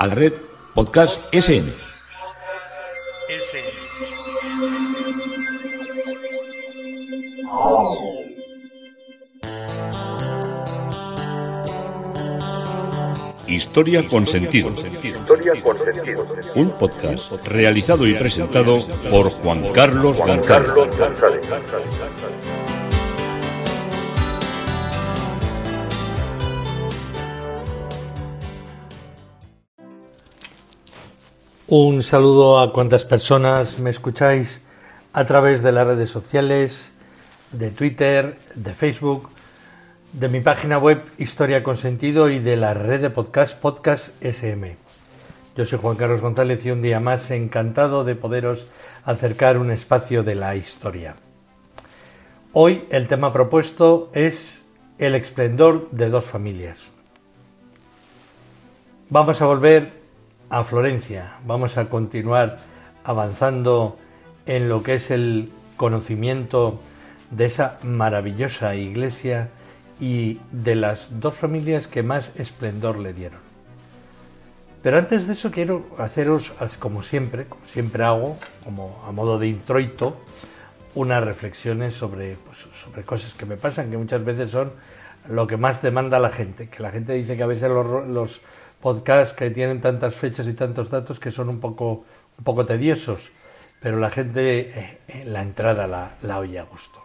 a la red Podcast SN. Historia con sentido. Historia con sentido. Un podcast realizado y presentado por Juan Carlos González. Un saludo a cuantas personas me escucháis a través de las redes sociales, de Twitter, de Facebook, de mi página web Historia con Sentido y de la red de podcast Podcast SM. Yo soy Juan Carlos González y un día más encantado de poderos acercar un espacio de la historia. Hoy el tema propuesto es el esplendor de dos familias. Vamos a volver a Florencia. Vamos a continuar avanzando en lo que es el conocimiento de esa maravillosa iglesia y de las dos familias que más esplendor le dieron. Pero antes de eso quiero haceros, como siempre, como siempre hago, como a modo de introito, unas reflexiones sobre, pues, sobre cosas que me pasan, que muchas veces son lo que más demanda la gente, que la gente dice que a veces los, los podcasts que tienen tantas fechas y tantos datos que son un poco, un poco tediosos, pero la gente eh, en la entrada la, la oye a gusto.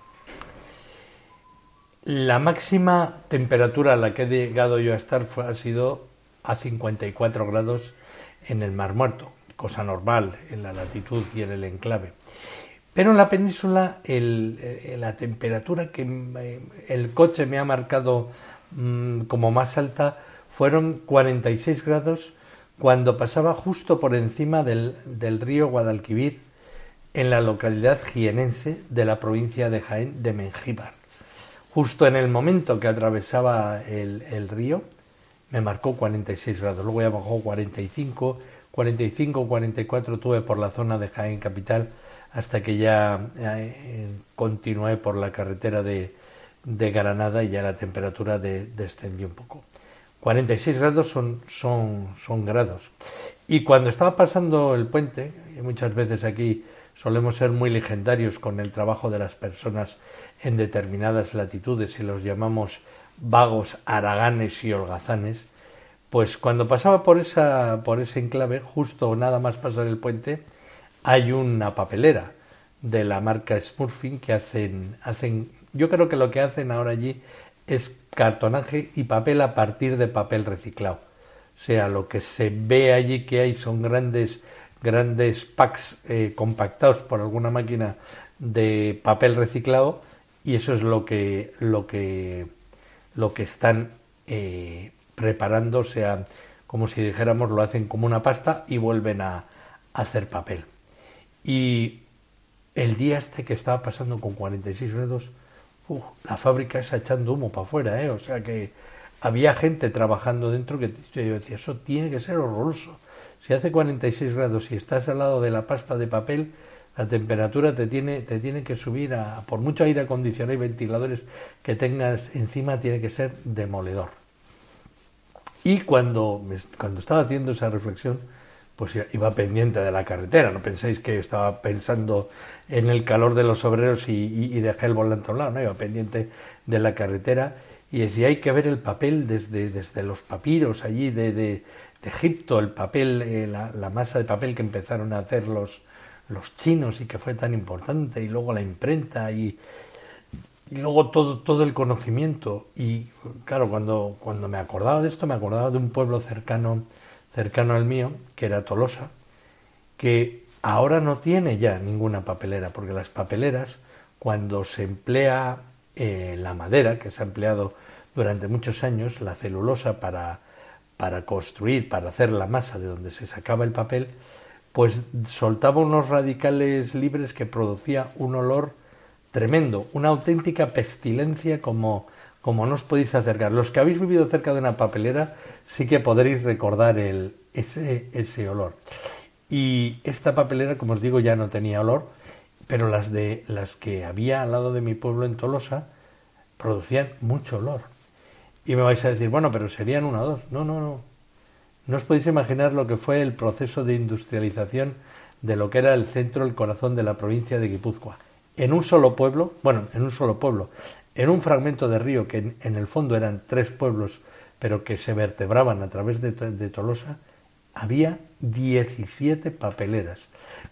La máxima temperatura a la que he llegado yo a estar ha sido a 54 grados en el Mar Muerto, cosa normal en la latitud y en el enclave. Pero en la península eh, la temperatura que eh, el coche me ha marcado mmm, como más alta fueron 46 grados cuando pasaba justo por encima del, del, río Guadalquivir en la localidad jienense de la provincia de Jaén de Mengíbar. Justo en el momento que atravesaba el, el río me marcó 46 grados, luego ya bajó 45, 45, 44 tuve por la zona de Jaén capital hasta que ya eh, continué por la carretera de, de, Granada y ya la temperatura de, descendió un poco. 46 grados son, son, son grados. Y cuando estaba pasando el puente, y muchas veces aquí solemos ser muy legendarios con el trabajo de las personas en determinadas latitudes y los llamamos vagos, araganes y holgazanes, pues cuando pasaba por, esa, por ese enclave, justo nada más pasar el puente, hay una papelera de la marca Smurfing que hacen, hacen, yo creo que lo que hacen ahora allí es cartonaje y papel a partir de papel reciclado. O sea, lo que se ve allí que hay son grandes, grandes packs eh, compactados por alguna máquina de papel reciclado y eso es lo que, lo que, lo que están eh, preparando, o sea, como si dijéramos, lo hacen como una pasta y vuelven a, a hacer papel. Y el día este que estaba pasando con 46 grados, uh, la fábrica está echando humo para afuera, ¿eh? O sea que había gente trabajando dentro que yo decía, eso tiene que ser horroroso. Si hace 46 grados y estás al lado de la pasta de papel, la temperatura te tiene, te tiene que subir a, por mucho aire acondicionado y ventiladores que tengas encima, tiene que ser demoledor. Y cuando, cuando estaba haciendo esa reflexión, pues iba pendiente de la carretera. No penséis que estaba pensando en el calor de los obreros y, y, y dejé el volante a un lado, no, iba pendiente de la carretera y decía, hay que ver el papel desde, desde los papiros allí de, de, Egipto, el papel, eh, la, la, masa de papel que empezaron a hacer los, los chinos y que fue tan importante, y luego la imprenta y, y luego todo, todo el conocimiento. Y claro, cuando, cuando me acordaba de esto, me acordaba de un pueblo cercano cercano al mío, que era Tolosa, que ahora no tiene ya ninguna papelera, porque las papeleras, cuando se emplea eh, la madera, que se ha empleado durante muchos años, la celulosa para, para construir, para hacer la masa de donde se sacaba el papel, pues soltaba unos radicales libres que producía un olor tremendo, una auténtica pestilencia como, como no os podéis acercar. Los que habéis vivido cerca de una papelera sí que podréis recordar el, ese, olor. Y esta papelera, como os digo, ya no tenía olor, pero las, de, las que había al lado de mi pueblo en Tolosa producían mucho olor. Y me vais a decir, bueno, pero serían una o dos. No, no, no. No os podéis imaginar lo que fue el proceso de industrialización de lo que era el centro, el corazón de la provincia de Guipúzcoa. En un solo pueblo, bueno, en un solo pueblo, en un fragmento de río que en el fondo eran tres pueblos, pero que se vertebraban a través de, de Tolosa, había 17 papeleras.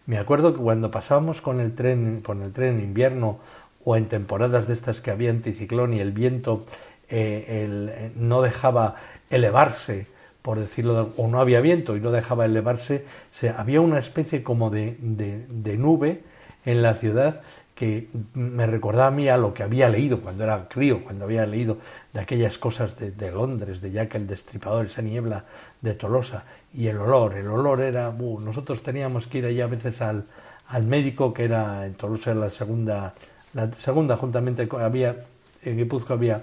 Me acuerdo que cuando pasábamos con el tren, con el tren en invierno o en temporadas de estas que había anticiclón y el viento eh, eh, no dejaba elevarse, por decirlo, o no había viento y no dejaba elevarse, se, había una especie como de nube en la ciudad que me recordaba a mí a lo que había leído cuando era crío, cuando había leído de aquellas cosas de, de, Londres, de Jack el Destripador, esa niebla de Tolosa, y el olor, el olor era, uh, nosotros teníamos que ir allí a veces al, al médico, que era en Tolosa la segunda, la segunda juntamente había, en Guipúzcoa había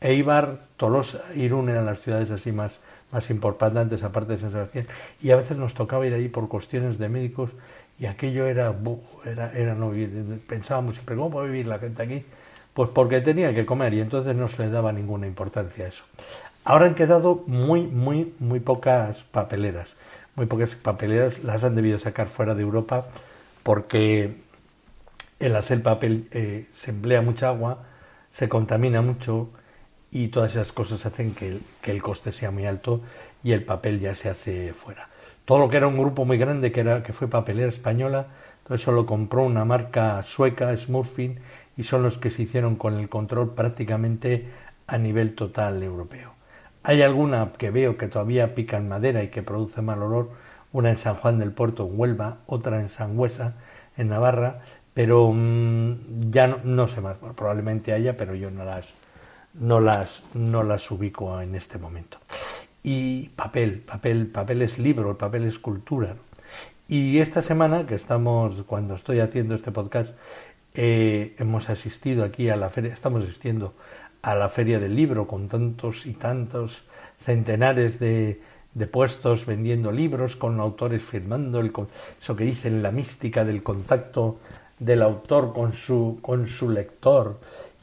Eibar, Tolosa, Irún eran las ciudades así más, más importantes aparte de San Sebastián, y a veces nos tocaba ir allí por cuestiones de médicos y aquello era, era, era no pensábamos siempre, ¿cómo puede vivir la gente aquí? Pues porque tenía que comer y entonces no se le daba ninguna importancia a eso. Ahora han quedado muy, muy, muy pocas papeleras. Muy pocas papeleras las han debido sacar fuera de Europa porque el hacer papel eh, se emplea mucha agua, se contamina mucho y todas esas cosas hacen que que el coste sea muy alto y el papel ya se hace fuera todo lo que era un grupo muy grande que era que fue papelera española todo eso lo compró una marca sueca Smurfing y son los que se hicieron con el control prácticamente a nivel total europeo. Hay alguna que veo que todavía pica en madera y que produce mal olor una en San Juan del Puerto en Huelva otra en Sangüesa en Navarra pero mmm, ya no, no, sé más. Probablemente haya pero yo no las no las no las ubico en este momento y papel, papel, papel es libro, el papel es cultura. Y esta semana que estamos, cuando estoy haciendo este podcast, eh, hemos asistido aquí a la feria, estamos asistiendo a la feria del libro con tantos y tantos centenares de, de puestos vendiendo libros, con autores firmando, el, eso que dicen la mística del contacto del autor con su, con su lector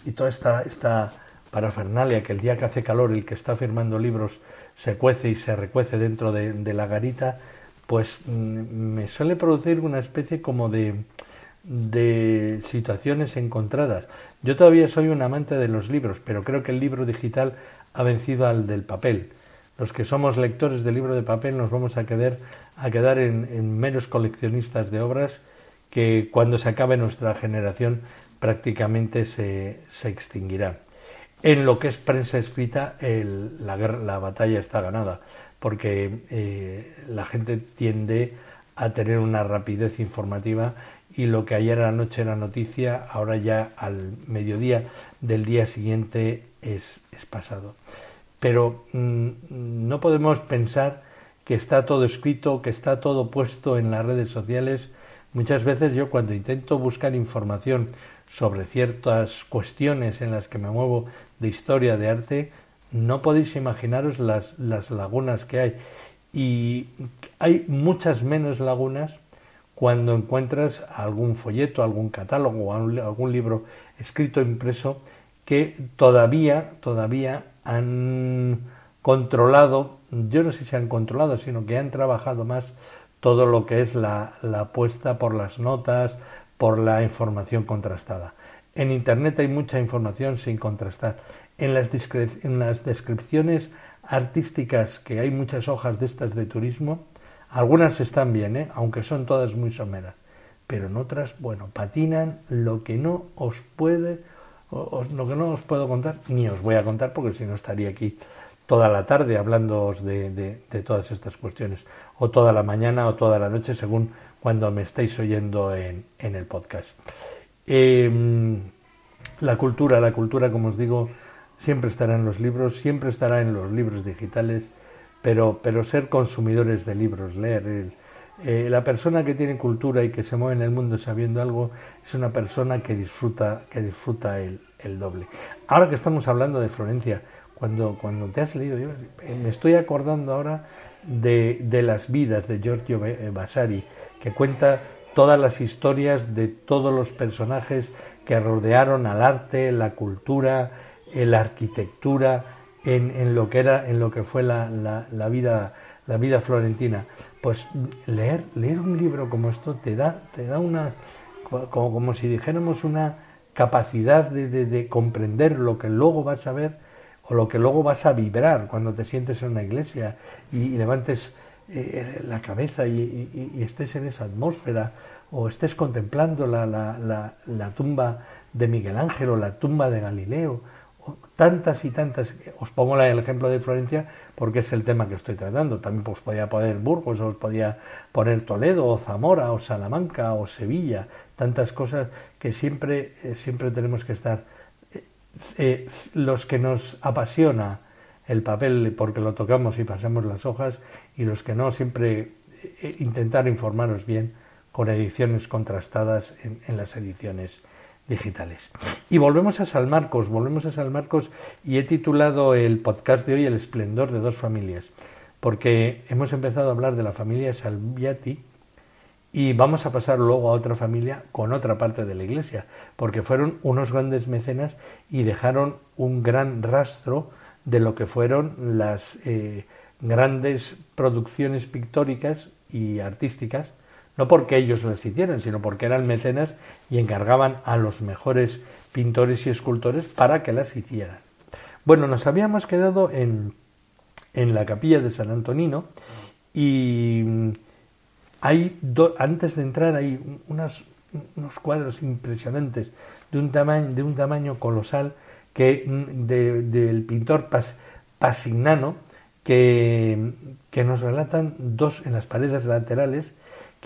y toda esta, esta parafernalia que el día que hace calor el que está firmando libros se cuece y se recuece dentro de, la garita, pues mm, me suele producir una especie como de, de situaciones encontradas. Yo todavía soy un amante de los libros, pero creo que el libro digital ha vencido al del papel. Los que somos lectores de libro de papel nos vamos a quedar, a quedar en, en menos coleccionistas de obras que cuando se acabe nuestra generación prácticamente se, se extinguirá. En lo que es prensa escrita, el, la, la batalla está ganada, porque eh, la gente tiende a tener una rapidez informativa y lo que ayer a la noche era noticia, ahora ya al mediodía del día siguiente es, pasado. Pero mmm, no podemos pensar que está todo escrito, que está todo puesto en las redes sociales. Muchas veces yo cuando intento buscar información sobre ciertas cuestiones en las que me muevo de historia, de arte, no podéis imaginaros las, las lagunas que hay. Y hay muchas menos lagunas cuando encuentras algún folleto, algún catálogo, algún libro escrito impreso que todavía, todavía han controlado, yo no sé si han controlado, sino que han trabajado más todo lo que es la, la apuesta por las notas, por la información contrastada. En Internet hay mucha información sin contrastar. En las, las descripciones artísticas, que hay muchas hojas de estas de turismo, algunas están bien, ¿eh? aunque son todas muy someras, pero en otras, bueno, patinan lo que no os puede, lo que no os puedo contar, ni os voy a contar, porque si no estaría aquí toda la tarde hablándoos de, todas estas cuestiones, o toda la mañana o toda la noche, según cuando me estáis oyendo en, el podcast. Eh, la cultura, la cultura, como os digo, siempre estará en los libros, siempre estará en los libros digitales, pero, pero ser consumidores de libros, leer. Eh, la persona que tiene cultura y que se mueve en el mundo sabiendo algo es una persona que disfruta, que disfruta el doble. Ahora que estamos hablando de Florencia, cuando, cuando te has leído, yo me estoy acordando ahora de, de las vidas de Giorgio Vasari, que cuenta todas las historias de todos los personajes que rodearon al arte, la cultura, la arquitectura, en, en, lo que era, en lo que fue la, la, la, vida, la vida florentina. Pues leer, leer un libro como esto te da, te da una, como, como si dijéramos una capacidad de, de, comprender lo que luego vas a ver o lo que luego vas a vibrar cuando te sientes en una iglesia y, levantes eh, la cabeza y, estés en esa atmósfera o estés contemplando la, tumba de Miguel Ángel o la tumba de Galileo tantas y tantas, os pongo el ejemplo de Florencia porque es el tema que estoy tratando, también os podía poner Burgos, os podía poner Toledo, o Zamora, o Salamanca, o Sevilla, tantas cosas que siempre, eh, siempre tenemos que estar. Eh, eh, los que nos apasiona el papel porque lo tocamos y pasamos las hojas, y los que no, siempre intentar informaros bien con ediciones contrastadas en las ediciones digitales. Y volvemos a San Marcos, volvemos a San Marcos y he titulado el podcast de hoy El esplendor de dos familias, porque hemos empezado a hablar de la familia Salviati y vamos a pasar luego a otra familia con otra parte de la iglesia, porque fueron unos grandes mecenas y dejaron un gran rastro de lo que fueron las eh, grandes producciones pictóricas y artísticas no porque ellos las hicieran, sino porque eran mecenas y encargaban a los mejores pintores y escultores para que las hicieran. Bueno, nos habíamos quedado en, en la capilla de San Antonino y hay antes de entrar hay unos, cuadros impresionantes de un tamaño, de un tamaño colosal que, del pintor Pasignano que, que nos relatan dos en las paredes laterales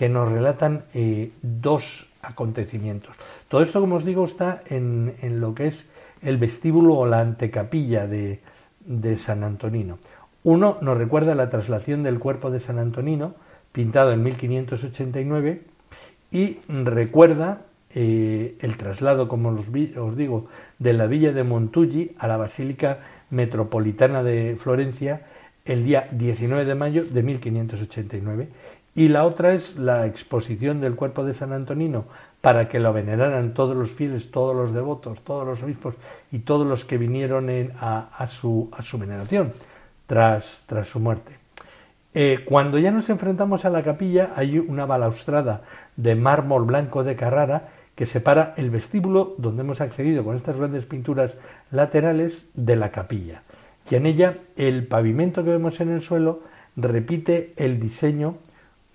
que nos relatan eh, dos acontecimientos. Todo esto, como os digo, está en, lo que es el vestíbulo o la antecapilla de, San Antonino. Uno nos recuerda la traslación del cuerpo de San Antonino, pintado en 1589, y recuerda eh, el traslado, como os, os, digo, de la villa de Montuggi a la Basílica Metropolitana de Florencia el día 19 de mayo de 1589 y la otra es la exposición del cuerpo de San Antonino para que lo veneraran todos los fieles, todos los devotos, todos los obispos y todos los que vinieron a, su, a, su, veneración tras su muerte. Eh, cuando ya nos enfrentamos a la capilla hay una balaustrada de mármol blanco de Carrara que separa el vestíbulo donde hemos accedido con estas grandes pinturas laterales de la capilla. Y en ella el pavimento que vemos en el suelo repite el diseño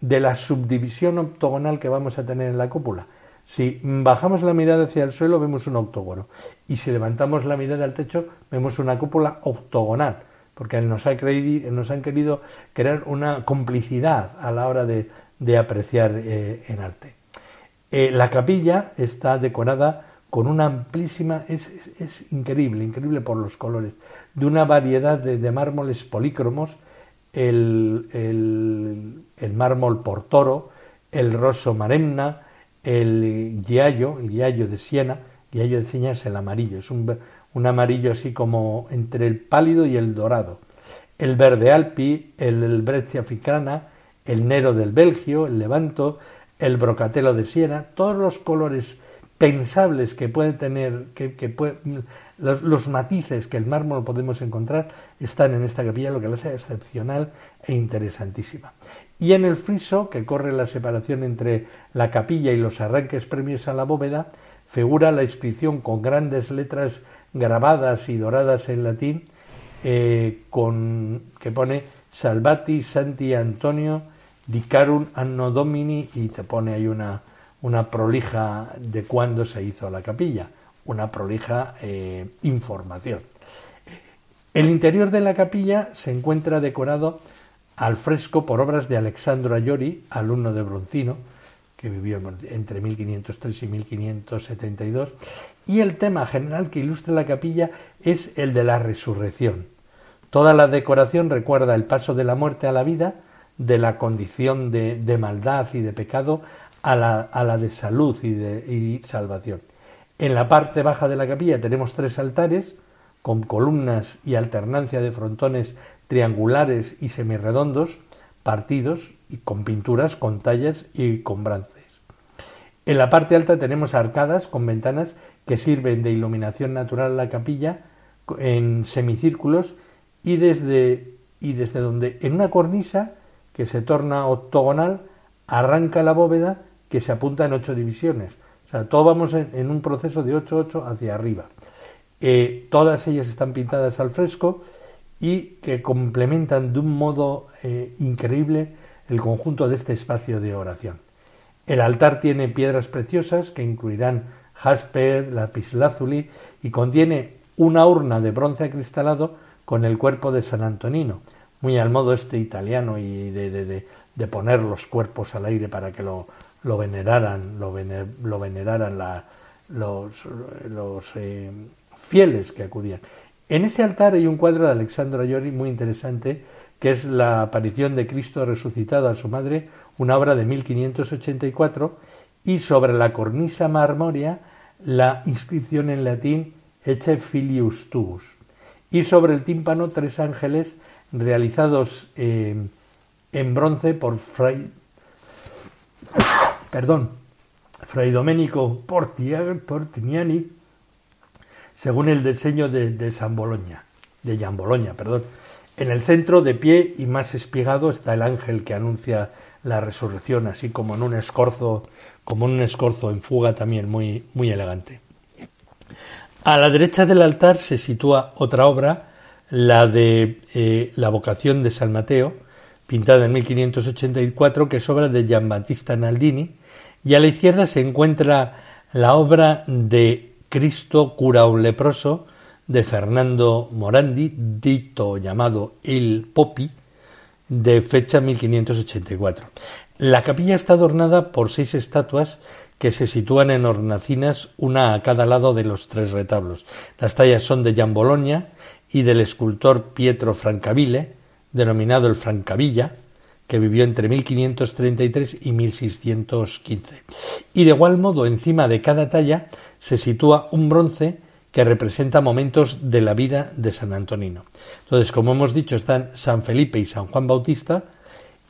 de la subdivisión octogonal que vamos a tener en la cúpula. Si bajamos la mirada hacia el suelo vemos un octógono y si levantamos la mirada al techo vemos una cúpula octogonal, porque nos, ha han querido crear una complicidad a la hora de, apreciar eh, en arte. Eh, la capilla está decorada con una amplísima, es, increíble, increíble por los colores, de una variedad de, mármoles polícromos el, el, mármol portoro, el rosso maremna, el giallo, el de Siena, giallo de Siena es el amarillo, es un, un, amarillo así como entre el pálido y el dorado. El verde alpi, el, el Breccia africana, el nero del Belgio, el levanto, el brocatelo de Siena, todos los colores pensables que puede tener, que, puede, los, matices que el mármol podemos encontrar están en esta capilla, lo que la hace excepcional e interesantísima. Y en el friso, que corre la separación entre la capilla y los arranques premios a la bóveda, figura la inscripción con grandes letras grabadas y doradas en latín, eh, con, que pone Salvati Santi Antonio Dicarum Anno Domini y te pone ahí una, una prolija de cuándo se hizo la capilla, una prolija eh, información. El interior de la capilla se encuentra decorado al fresco por obras de Alexandro Ayori, alumno de Broncino, que vivió entre 1503 y 1572, y el tema general que ilustra la capilla es el de la resurrección. Toda la decoración recuerda el paso de la muerte a la vida, de la condición de, maldad y de pecado a la, de salud y de salvación. En la parte baja de la capilla tenemos tres altares con columnas y alternancia de frontones triangulares y semirredondos, partidos y con pinturas, con tallas y con brances. En la parte alta tenemos arcadas con ventanas que sirven de iluminación natural a la capilla en semicírculos y desde y desde donde en una cornisa que se torna octogonal arranca la bóveda que se apunta en ocho divisiones. O sea, todo vamos en, un proceso de 8-8 hacia arriba. Eh, todas ellas están pintadas al fresco y que complementan de un modo eh, increíble el conjunto de este espacio de oración. El altar tiene piedras preciosas que incluirán jasper, lapislázuli y contiene una urna de bronce acristalado con el cuerpo de San Antonino, muy al modo este italiano y de, poner los cuerpos al aire para que lo, lo veneraran, lo, veneraran los, los eh, fieles que acudían. En ese altar hay un cuadro de Alexandro Ayori muy interesante, que es la aparición de Cristo resucitado a su madre, una obra de 1584, y sobre la cornisa marmórea la inscripción en latín Ecce filius tuus, y sobre el tímpano tres ángeles realizados eh, en bronce por Fray, perdón, Fray Domenico Portiniani, según el diseño de, San Bologna, de Gian perdón. En el centro, de pie y más espigado, está el ángel que anuncia la resurrección, así como en un escorzo, como un escorzo en fuga también muy, muy elegante. A la derecha del altar se sitúa otra obra la de eh, La vocación de San Mateo, pintada en 1584, que es obra de Giambattista Naldini, y a la izquierda se encuentra la obra de Cristo cura un leproso de Fernando Morandi, dito llamado El Popi, de fecha 1584. La capilla está adornada por seis estatuas que se sitúan en hornacinas, una a cada lado de los tres retablos. Las tallas son de Gian Bologna, y del escultor Pietro Francaville, denominado el Francavilla, que vivió entre 1533 y 1615. Y de igual modo, encima de cada talla se sitúa un bronce que representa momentos de la vida de San Antonino. Entonces, como hemos dicho, están San Felipe y San Juan Bautista,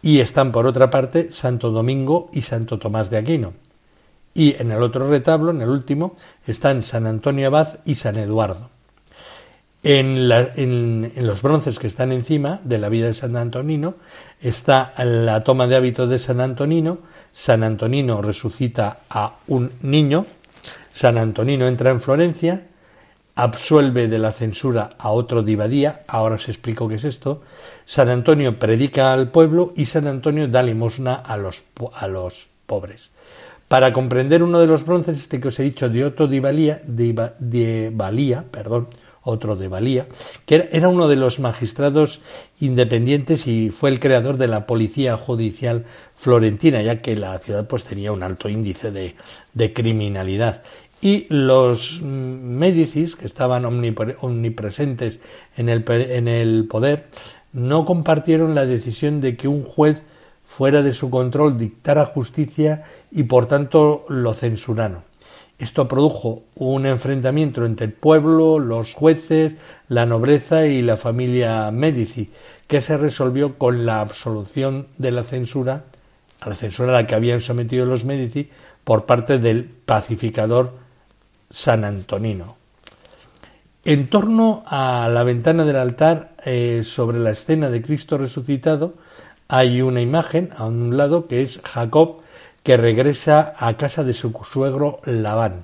y están por otra parte Santo Domingo y Santo Tomás de Aquino. Y en el otro retablo, en el último, están San Antonio Abad y San Eduardo. En, los bronces que están encima de la vida de San Antonino está la toma de hábito de San Antonino. San Antonino resucita a un niño. San Antonino entra en Florencia, absuelve de la censura a otro divadía. Ahora os explico qué es esto. San Antonio predica al pueblo y San Antonio da limosna a los, a los pobres. Para comprender uno de los bronces, este que os he dicho de Otto de Valía, perdón, otro de Valía, que era uno de los magistrados independientes y fue el creador de la policía judicial florentina, ya que la ciudad pues tenía un alto índice de, criminalidad. Y los Médicis, que estaban omnipresentes en el, en el poder, no compartieron la decisión de que un juez fuera de su control dictara justicia y por tanto lo censuraron. Esto produjo un enfrentamiento entre el pueblo, los jueces, la nobleza y la familia Medici, que se resolvió con la absolución de la censura, a la censura a la que habían sometido los Medici, por parte del pacificador San Antonino. En torno a la ventana del altar, eh, sobre la escena de Cristo resucitado, hay una imagen a un lado que es Jacob que regresa a casa de su suegro Labán.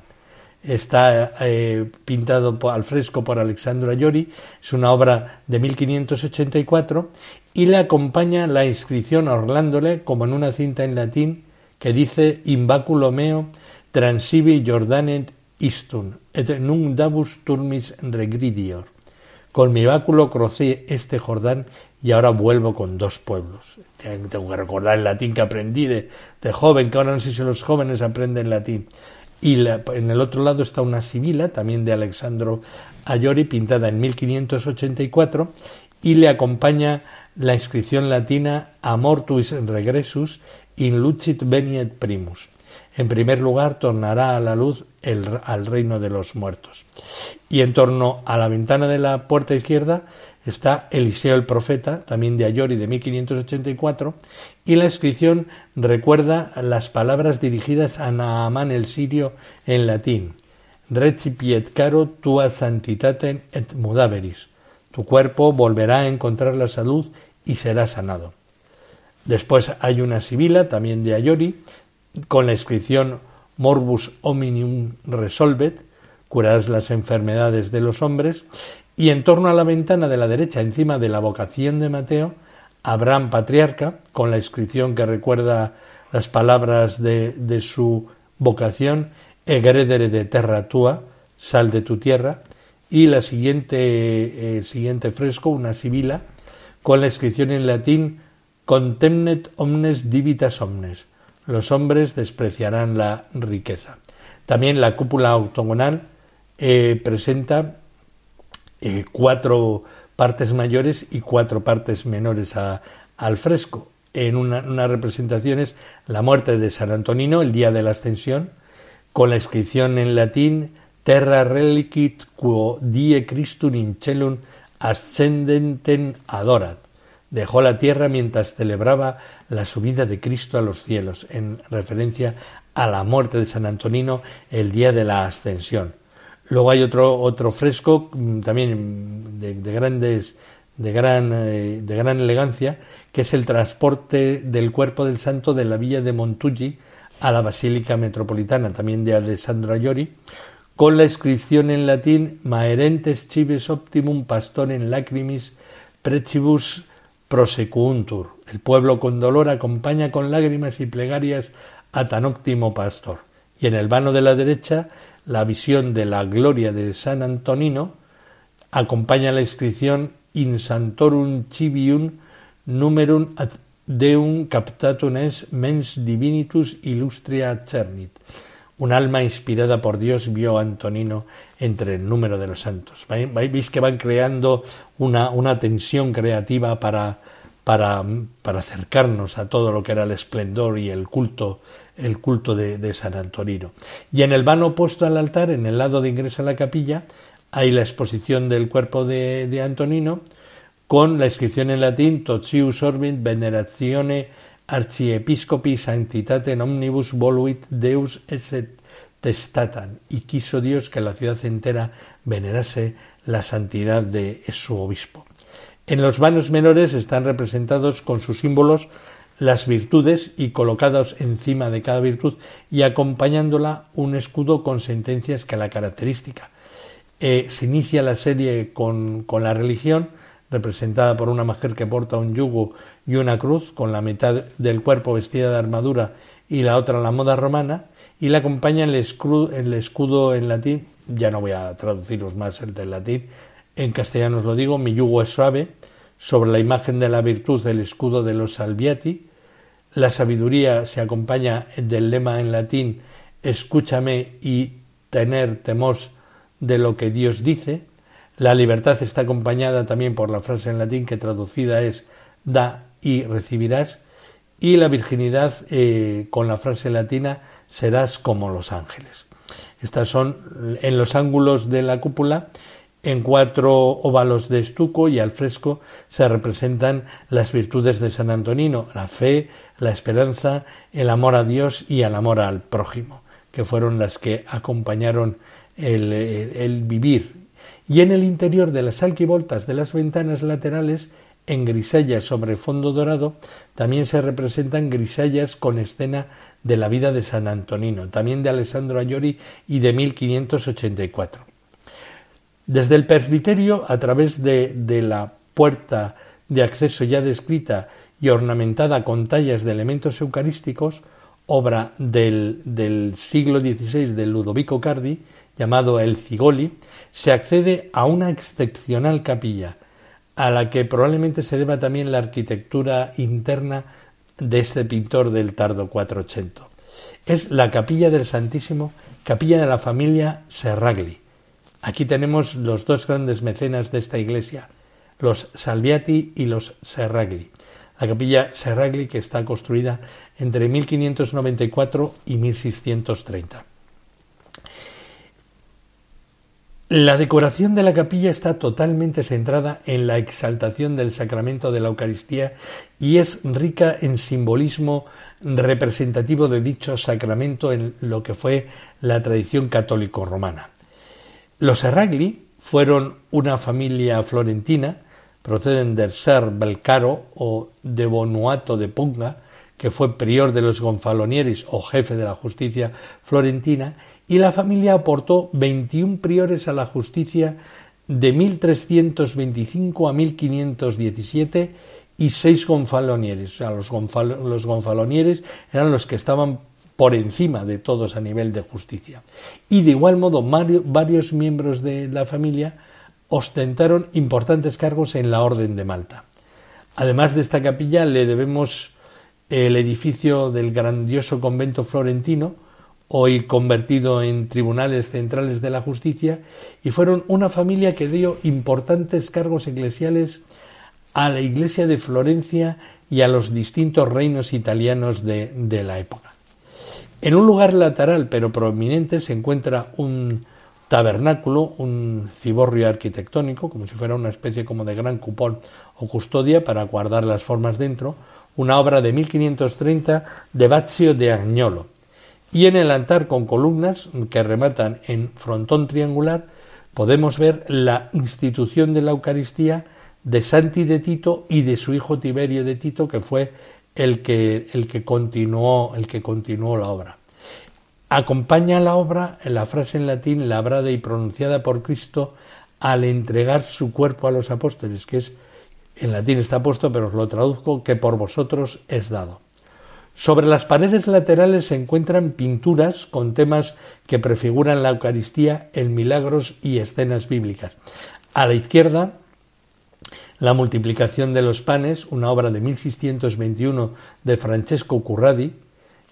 Está eh, pintado al fresco por Alexandro Ayori, es una obra de 1584 y le acompaña la inscripción orlándole como en una cinta en latín que dice Invaculo meo transivi Jordanet istun et nunc dabus turmis regridior. Con mi báculo crucé este Jordán y ahora vuelvo con dos pueblos. Tengo que recordar el latín que aprendí de, joven, que ahora no sé si los jóvenes aprenden latín. Y en el otro lado está una sibila, también de Alexandro Ayori, pintada en 1584, y le acompaña la inscripción latina Amortuis regressus in lucit veniet primus. En primer lugar, tornará a la luz el, al reino de los muertos. Y en torno a la ventana de la puerta izquierda está Eliseo el profeta, también de Ayori de 1584, y la inscripción recuerda las palabras dirigidas a Naamán el sirio en latín, Recipiet caro tua santitatem et mudaveris, Tu cuerpo volverá a encontrar la salud y será sanado. Después hay una sibila, también de Ayori, con la inscripción Morbus Hominium Resolvet, curarás las enfermedades de los hombres, y en torno a la ventana de la derecha, encima de la vocación de Mateo, Abraham patriarca, con la inscripción que recuerda las palabras de, de su vocación, Egredere de terra tua, sal de tu tierra, y la siguiente, eh, siguiente fresco, una sibila, con la inscripción en latín Contemnet omnes divitas omnes. Los hombres despreciarán la riqueza. También la cúpula octogonal eh, presenta eh, cuatro partes mayores y cuatro partes menores al fresco. En una, una representación es la muerte de San Antonino, el día de la ascensión, con la inscripción en latín Terra relicit quo die Christum in celum ascendenten adorat. Dejó la tierra mientras celebraba la subida de Cristo a los cielos, en referencia a la muerte de San Antonino el día de la ascensión. Luego hay otro, otro fresco mm, también de, grandes de gran, eh, de gran elegancia, que es el transporte del cuerpo del santo de la villa de Montuggi a la Basílica Metropolitana, también de Alessandro Ayori, con la inscripción en latín Maerentes cives optimum pastorem lacrimis precibus prosecuntur. El pueblo con dolor acompaña con lágrimas y plegarias a tan óptimo pastor. Y en el vano de la derecha la visión de la gloria de San Antonino, acompaña la inscripción In Santorum Civium Numerum ad Deum captatum es mens divinitus illustria cernit. Un alma inspirada por Dios vio a Antonino entre el número de los santos. Veis que van creando una, una tensión creativa para, para, para, acercarnos a todo lo que era el esplendor y el culto el culto de, San Antonino. Y en el vano opuesto al altar, en el lado de ingreso a la capilla, hay la exposición del cuerpo de, Antonino con la inscripción en latín Totius orbit venerazione archiepiscopi sanctitate omnibus voluit Deus et testatan y quiso Dios que la ciudad entera venerase la santidad de su obispo. En los vanos menores están representados con sus símbolos las virtudes y colocados encima de cada virtud y acompañándola un escudo con sentencias que la característica. Eh, se inicia la serie con, con la religión, representada por una mujer que porta un yugo y una cruz, con la mitad del cuerpo vestida de armadura y la otra la moda romana, y la acompaña el escudo, el escudo en latín, ya no voy a traduciros más el del latín, en castellano os lo digo, mi yugo es suave, sobre la imagen de la virtud el escudo de los Salviati, la sabiduría se acompaña del lema en latín escúchame y tener temor de lo que Dios dice. La libertad está acompañada también por la frase en latín que traducida es da y recibirás. Y la virginidad eh, con la frase latina serás como los ángeles. Estas son en los ángulos de la cúpula en cuatro óvalos de estuco y al fresco se representan las virtudes de San Antonino, la fe, la esperanza, el amor a Dios y el amor al prójimo, que fueron las que acompañaron el, vivir. Y en el interior de las alquivoltas de las ventanas laterales, en grisallas sobre fondo dorado, también se representan grisallas con escena de la vida de San Antonino, también de Alessandro Ayori y de 1584. Desde el presbiterio, a través de, la puerta de acceso ya descrita y ornamentada con tallas de elementos eucarísticos, obra del, del siglo XVI de Ludovico Cardi, llamado el Cigoli, se accede a una excepcional capilla, a la que probablemente se deba también la arquitectura interna de este pintor del tardo 480. Es la capilla del Santísimo, capilla de la familia Serragli. Aquí tenemos los dos grandes mecenas de esta iglesia, los Salviati y los Serragli la capilla Serragli que está construida entre 1594 y 1630. La decoración de la capilla está totalmente centrada en la exaltación del sacramento de la Eucaristía y es rica en simbolismo representativo de dicho sacramento en lo que fue la tradición católico-romana. Los Serragli fueron una familia florentina, proceden del Ser Belcaro o de Bonuato de Punga, que fue prior de los Gonfalonieris o jefe de la justicia florentina, y la familia aportó 21 priores a la justicia de 1325 a 1517 y seis gonfalonieres. O sea, los, los gonfalonieres eran los que estaban por encima de todos a nivel de justicia. Y de igual modo, varios miembros de la familia ostentaron importantes cargos en la Orden de Malta. Además de esta capilla, le debemos el edificio del grandioso convento florentino, hoy convertido en tribunales centrales de la justicia, y fueron una familia que dio importantes cargos eclesiales a la iglesia de Florencia y a los distintos reinos italianos de, de la época. En un lugar lateral pero prominente se encuentra un tabernáculo, un ciborrio arquitectónico, como si fuera una especie como de gran cupón o custodia para guardar las formas dentro, una obra de 1530 de Baccio de Agnolo. Y en el altar con columnas que rematan en frontón triangular podemos ver la institución de la Eucaristía de Santi de Tito y de su hijo Tiberio de Tito, que fue el que, el que, continuó, el que continuó la obra. Acompaña la obra la frase en latín labrada y pronunciada por Cristo al entregar su cuerpo a los apóstoles, que es, en latín está puesto, pero os lo traduzco, que por vosotros es dado. Sobre las paredes laterales se encuentran pinturas con temas que prefiguran la Eucaristía en milagros y escenas bíblicas. A la izquierda la multiplicación de los panes, una obra de 1621 de Francesco Curradi.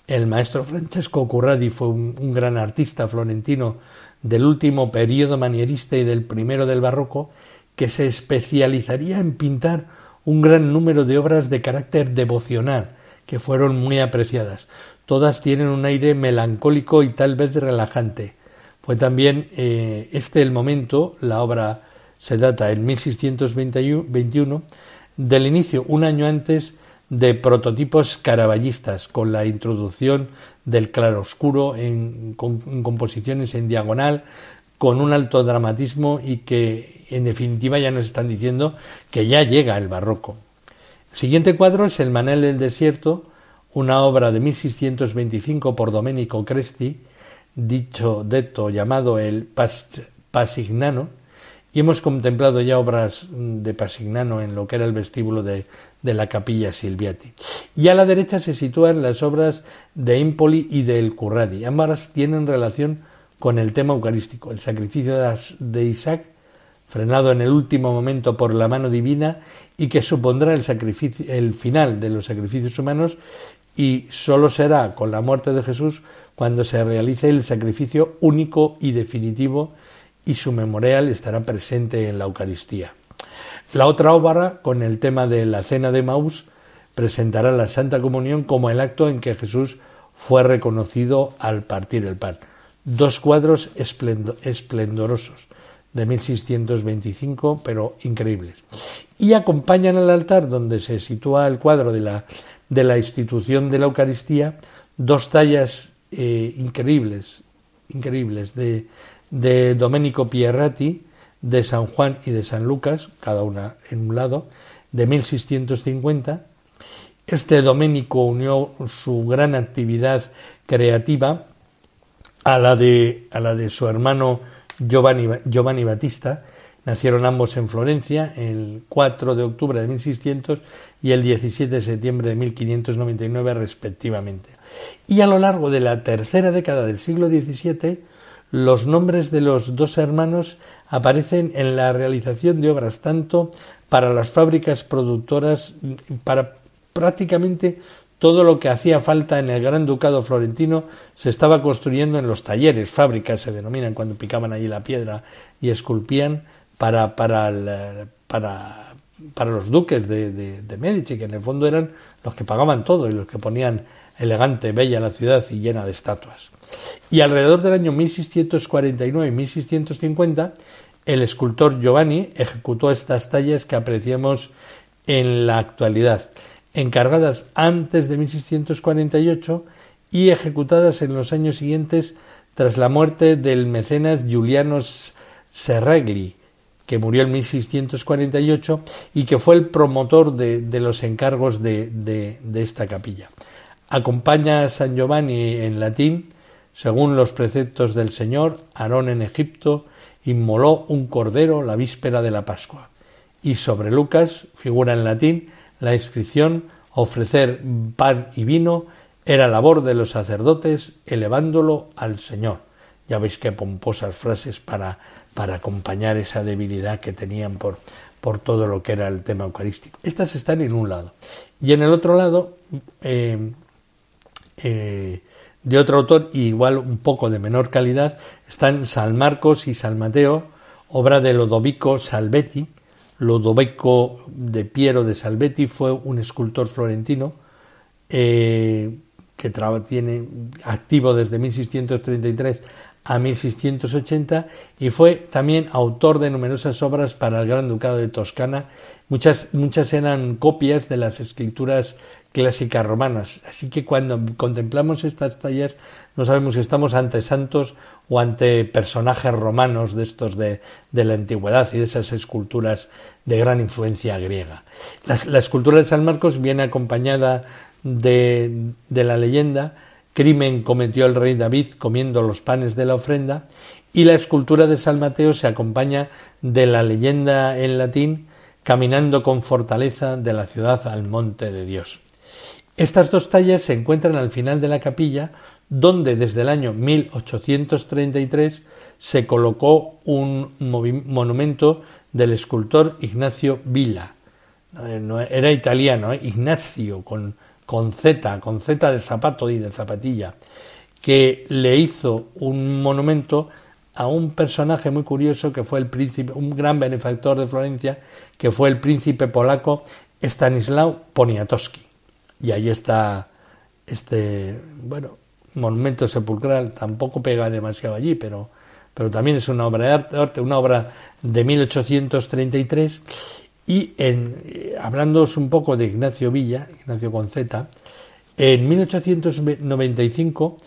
El maestro Francesco Curradi fue un, gran artista florentino del último periodo manierista y del primero del barroco, que se especializaría en pintar un gran número de obras de carácter devocional, que fueron muy apreciadas. Todas tienen un aire melancólico y tal vez relajante. Fue también eh, este el momento, la obra se data en 1621 del inicio, un año antes, de prototipos caraballistas, con la introducción del claroscuro en, en composiciones en diagonal, con un alto dramatismo y que, en definitiva, ya nos están diciendo que ya llega el barroco. El siguiente cuadro es El Manel del Desierto, una obra de 1625 por Domenico Cresti, dicho detto llamado el Pasignano, y hemos contemplado ya obras de Pasignano en lo que era el vestíbulo de, la capilla Silviati. Y a la derecha se sitúan las obras de Impoli y de El Curradi. Ambas tienen relación con el tema eucarístico, el sacrificio de Isaac, frenado en el último momento por la mano divina y que supondrá el, sacrificio, el final de los sacrificios humanos y sólo será con la muerte de Jesús cuando se realice el sacrificio único y definitivo y su memorial estará presente en la Eucaristía. La otra obra, con el tema de la Cena de Maús, presentará la Santa Comunión como el acto en que Jesús fue reconocido al partir el pan. Dos cuadros esplendorosos de 1625, pero increíbles. Y acompañan al altar donde se sitúa el cuadro de la, de la institución de la Eucaristía, dos tallas eh, increíbles, increíbles de, de Domenico Pierrati, de San Juan y de San Lucas, cada una en un lado, de 1650. Este Domenico unió su gran actividad creativa a la de, a la de su hermano Giovanni, Giovanni Battista. Nacieron ambos en Florencia el 4 de octubre de 1600 y el 17 de septiembre de 1599 respectivamente. Y a lo largo de la tercera década del siglo XVII los nombres de los dos hermanos aparecen en la realización de obras tanto para las fábricas productoras, para prácticamente todo lo que hacía falta en el Gran Ducado Florentino se estaba construyendo en los talleres, fábricas se denominan cuando picaban allí la piedra y esculpían para, para, para, para los duques de, de, de Medici, que en el fondo eran los que pagaban todo y los que ponían elegante, bella la ciudad y llena de estatuas. Y alrededor del año 1649 y 1650, el escultor Giovanni ejecutó estas tallas que apreciamos en la actualidad, encargadas antes de 1648 y ejecutadas en los años siguientes tras la muerte del mecenas Giuliano Serragli, que murió en 1648 y que fue el promotor de, los encargos de, esta capilla. Acompaña a San Giovanni en latín, según los preceptos del Señor, Aarón en Egipto inmoló un cordero la víspera de la Pascua. Y sobre Lucas figura en latín la inscripción ofrecer pan y vino era labor de los sacerdotes elevándolo al Señor. Ya veis qué pomposas frases para para acompañar esa debilidad que tenían por, por todo lo que era el tema eucarístico. Estas están en un lado. Y en el otro lado, eh, eh, de otro autor, igual un poco de menor calidad, están San Marcos y San Mateo, obra de Lodovico Salvetti. Lodovico de Piero de Salvetti fue un escultor florentino eh, que tiene activo desde 1633 a 1680 y fue también autor de numerosas obras para el Gran Ducado de Toscana. Muchas, muchas eran copias de las escrituras clásicas romanas. Así que cuando contemplamos estas tallas no sabemos si estamos ante santos o ante personajes romanos de estos de, la antigüedad y de esas esculturas de gran influencia griega. La, escultura de San Marcos viene acompañada de, de la leyenda crimen cometió el rey David comiendo los panes de la ofrenda y la escultura de San Mateo se acompaña de la leyenda en latín caminando con fortaleza de la ciudad al monte de Dios. Estas dos tallas se encuentran al final de la capilla, donde desde el año 1833 se colocó un monumento del escultor Ignacio Villa. Eh, era italiano, ¿eh? Ignacio, con con Z, con Z de zapato y de zapatilla, que le hizo un monumento a un personaje muy curioso que fue el príncipe, un gran benefactor de Florencia, que fue el príncipe polaco Stanislaw Poniatowski. Y ahí está este, bueno, monumento sepulcral, tampoco pega demasiado allí, pero, pero también es una obra de arte, una obra de 1833 y en, eh, hablándoos un poco de Ignacio Villa, Ignacio Conceta, en 1895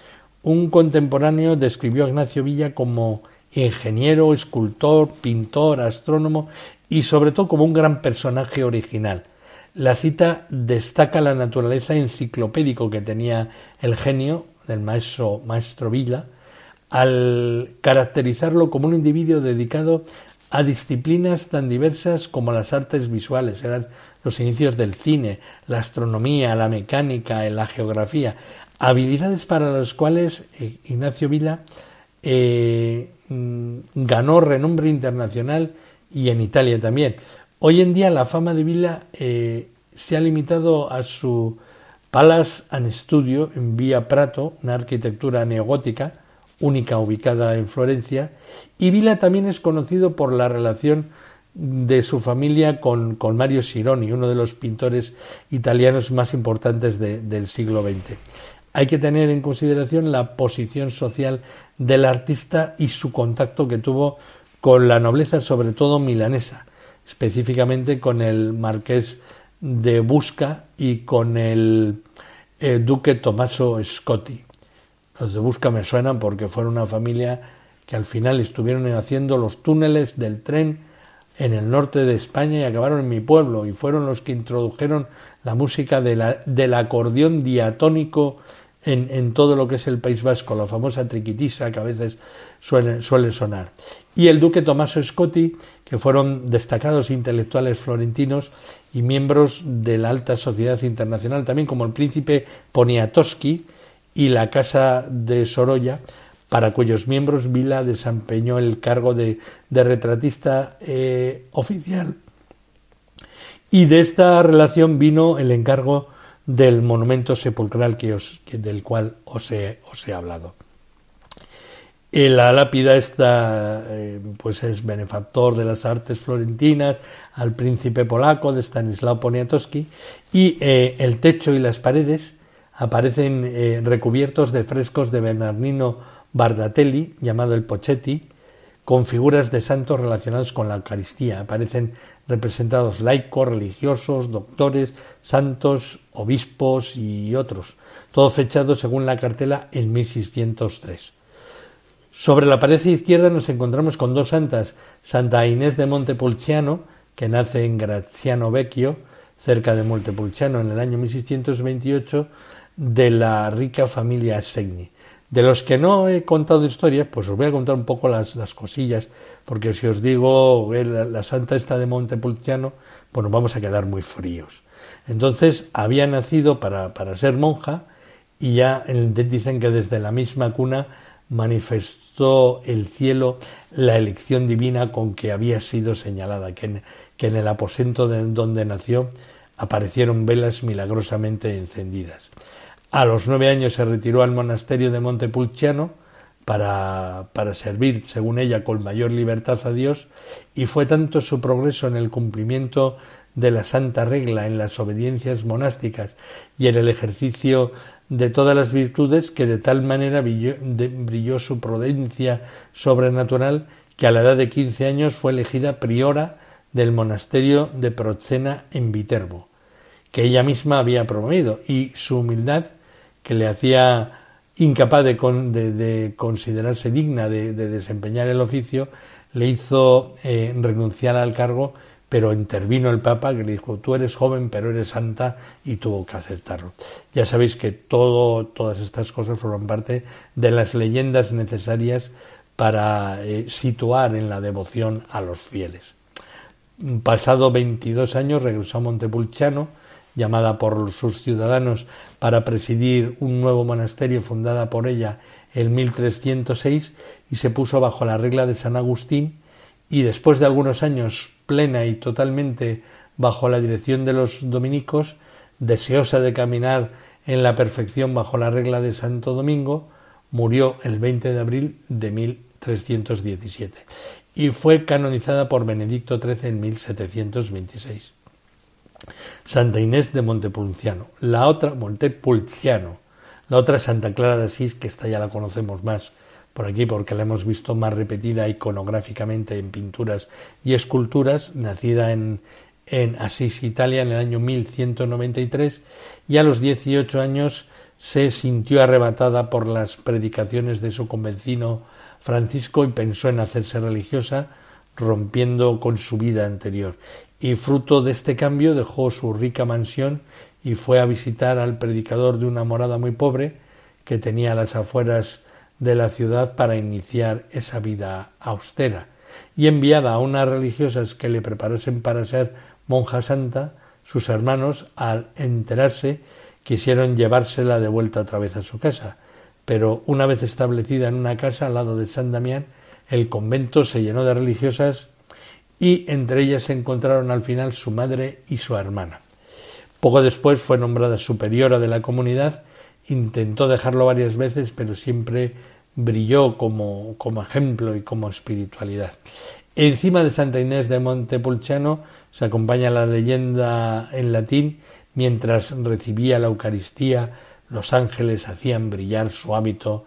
un contemporáneo describió a Ignacio Villa como ingeniero, escultor, pintor, astrónomo y sobre todo como un gran personaje original. La cita destaca la naturaleza enciclopédico que tenía el genio del maestro, maestro al caracterizarlo como un individuo dedicado a disciplinas tan diversas como las artes visuales, eran los inicios del cine, la astronomía, la mecánica, la geografía, habilidades para las cuales eh, Ignacio Vila eh, mm, ganó renombre internacional y en Italia también. Hoy en día la fama de Vila eh, se ha limitado a su Palace and Studio en Vía Prato, una arquitectura neogótica, única ubicada en Florencia, y Vila también es conocido por la relación de su familia con, Mario Sironi, uno de los pintores italianos más importantes del siglo XX. Hay que tener en consideración la posición social del artista y su contacto que tuvo con la nobleza, sobre todo milanesa, específicamente con el marqués de Busca y con el eh, duque Tommaso Scotti. Los de Busca me suenan porque fueron una familia que al final estuvieron haciendo los túneles del tren en el norte de España y acabaron en mi pueblo y fueron los que introdujeron la música del acordeón diatónico en, todo lo que es el País Vasco, la famosa triquitisa que a veces suele, suele sonar. Y el duque Tommaso Scotti, que fueron destacados intelectuales florentinos y miembros de la alta sociedad internacional, también como el príncipe Poniatowski y la casa de Sorolla, para cuyos miembros Vila desempeñó el cargo de, retratista eh, oficial. Y de esta relación vino el encargo del monumento sepulcral que os, del cual os he, os he hablado. Eh, la lápida esta eh, pues es benefactor de las artes florentinas al príncipe polaco de Stanislao Poniatowski y el techo y las paredes aparecen recubiertos de frescos de Bernardino Bardatelli, llamado el Pochetti, con figuras de santos relacionados con la Eucaristía. Aparecen representados laicos, religiosos, doctores, santos, obispos y otros, todo fechado según la cartela en 1603. Sobre la pared izquierda nos encontramos con dos santas, Santa Inés de Montepulciano, que nace en Graziano Vecchio, cerca de Montepulciano, en el año 1628, de la rica familia Segni. De los que no he contado historias, pues os voy a contar un poco las, las cosillas, porque si os digo la, la santa esta de Montepulciano, pues nos vamos a quedar muy fríos. Entonces había nacido para, para ser monja y ya dicen que desde la misma cuna manifestó el cielo la elección divina con que había sido señalada, que en, que en el aposento de donde nació aparecieron velas milagrosamente encendidas. A los nueve años se retiró al monasterio de Montepulciano para, para servir, según ella, con mayor libertad a Dios, y fue tanto su progreso en el cumplimiento de la santa regla, en las obediencias monásticas y en el ejercicio de todas las virtudes que de tal manera brilló, su prudencia sobrenatural que a la edad de quince años fue elegida priora del monasterio de Procena en Viterbo, que ella misma había promovido, y su humildad que le hacía incapaz de, de, considerarse digna de, desempeñar el oficio, le hizo eh, renunciar al cargo, pero intervino el Papa que le dijo, tú eres joven, pero eres santa, y tuvo que aceptarlo. Ya sabéis que todo, todas estas cosas forman parte de las leyendas necesarias para eh, situar en la devoción a los fieles. Pasado 22 años regresó a Montepulciano, llamada por sus ciudadanos para presidir un nuevo monasterio fundada por ella en 1306 y se puso bajo la regla de San Agustín y después de algunos años plena y totalmente bajo la dirección de los dominicos, deseosa de caminar en la perfección bajo la regla de Santo Domingo, murió el 20 de abril de 1317 y fue canonizada por Benedicto XIII en 1726. Santa Inés de Montepulciano, la otra Montepulciano, la otra Santa Clara de Asís, que esta ya la conocemos más por aquí porque la hemos visto más repetida iconográficamente en pinturas y esculturas, nacida en, en Asís, Italia, en el año 1193, y a los 18 años se sintió arrebatada por las predicaciones de su convencino Francisco y pensó en hacerse religiosa, rompiendo con su vida anterior. Y fruto de este cambio dejó su rica mansión y fue a visitar al predicador de una morada muy pobre que tenía a las afueras de la ciudad para iniciar esa vida austera y enviada a unas religiosas que le preparasen para ser monja santa, sus hermanos, al enterarse, quisieron llevársela de vuelta otra vez a su casa, pero una vez establecida en una casa al lado de San Damián, el convento se llenó de religiosas y entre ellas se encontraron al final su madre y su hermana. Poco después fue nombrada superiora de la comunidad, intentó dejarlo varias veces, pero siempre brilló como, como ejemplo y como espiritualidad. Encima de Santa Inés de Montepulciano se acompaña la leyenda en latín mientras recibía la Eucaristía, los ángeles hacían brillar su hábito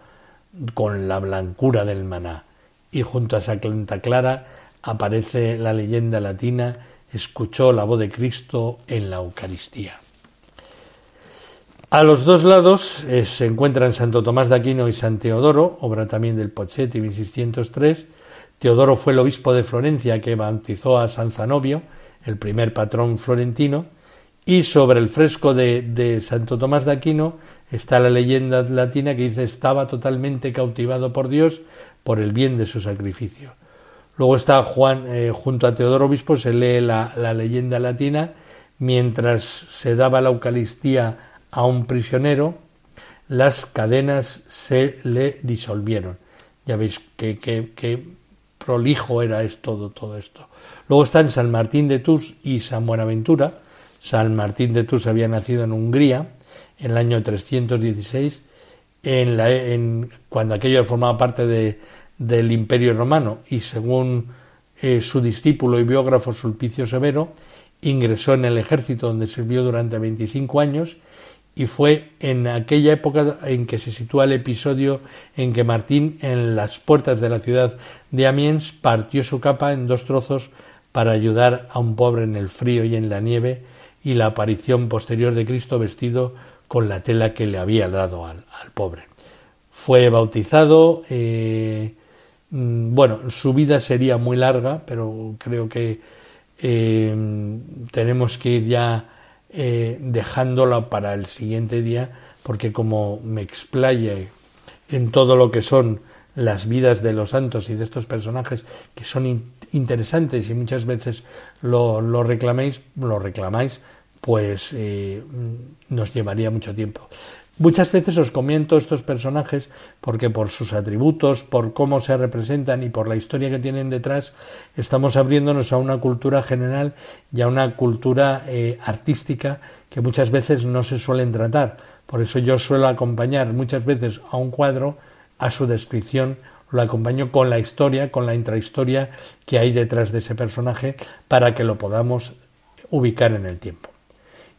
con la blancura del maná. Y junto a Santa Clara aparece la leyenda latina, escuchó la voz de Cristo en la Eucaristía. A los dos lados eh, se encuentran Santo Tomás de Aquino y San Teodoro, obra también del Pochetti 1603. Teodoro fue el obispo de Florencia que bautizó a San Zanovio, el primer patrón florentino, y sobre el fresco de, de Santo Tomás de Aquino está la leyenda latina que dice estaba totalmente cautivado por Dios por el bien de su sacrificio. Luego está Juan, eh, junto a Teodoro Obispo, se lee la, leyenda latina, mientras se daba la Eucaristía a un prisionero, las cadenas se le disolvieron. Ya veis qué prolijo era esto, todo esto. Luego están San Martín de Tours y San Buenaventura. San Martín de Tours había nacido en Hungría en el año 316, en la, en, cuando aquello formaba parte de, del Imperio Romano y según eh, su discípulo y biógrafo Sulpicio Severo, ingresó en el ejército donde sirvió durante 25 años y fue en aquella época en que se sitúa el episodio en que Martín en las puertas de la ciudad de Amiens partió su capa en dos trozos para ayudar a un pobre en el frío y en la nieve y la aparición posterior de Cristo vestido con la tela que le había dado al pobre fue bautizado. Eh, mm, bueno, su vida sería muy larga, pero creo que eh, tenemos que ir ya eh, dejándola para el siguiente día, porque como me explaye en todo lo que son las vidas de los santos y de estos personajes que son interesantes y muchas veces lo, lo reclaméis, lo reclamáis, pues eh, nos llevaría mucho tiempo. Muchas veces os comento estos personajes porque por sus atributos, por cómo se representan y por la historia que tienen detrás, estamos abriéndonos a una cultura general y a una cultura eh, artística que muchas veces no se suelen tratar. Por eso yo suelo acompañar muchas veces a un cuadro a su descripción, lo acompaño con la historia, con la intrahistoria que hay detrás de ese personaje para que lo podamos ubicar en el tiempo.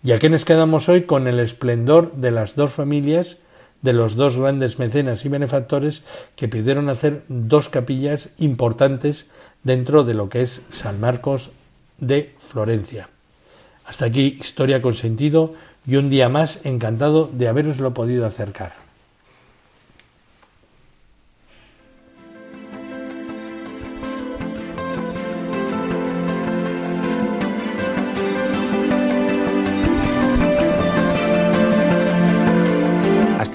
Y aquí nos quedamos hoy con el esplendor de las dos familias, de los dos grandes mecenas y benefactores que pidieron hacer dos capillas importantes dentro de lo que es San Marcos de Florencia. Hasta aquí Historia con sentido y un día más encantado de haberoslo podido acercar.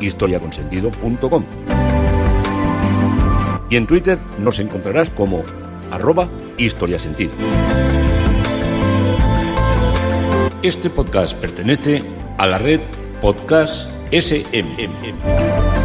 historiaconsentido.com. Y en Twitter nos encontrarás como arroba historiasentido. Este podcast pertenece a la red Podcast SMM.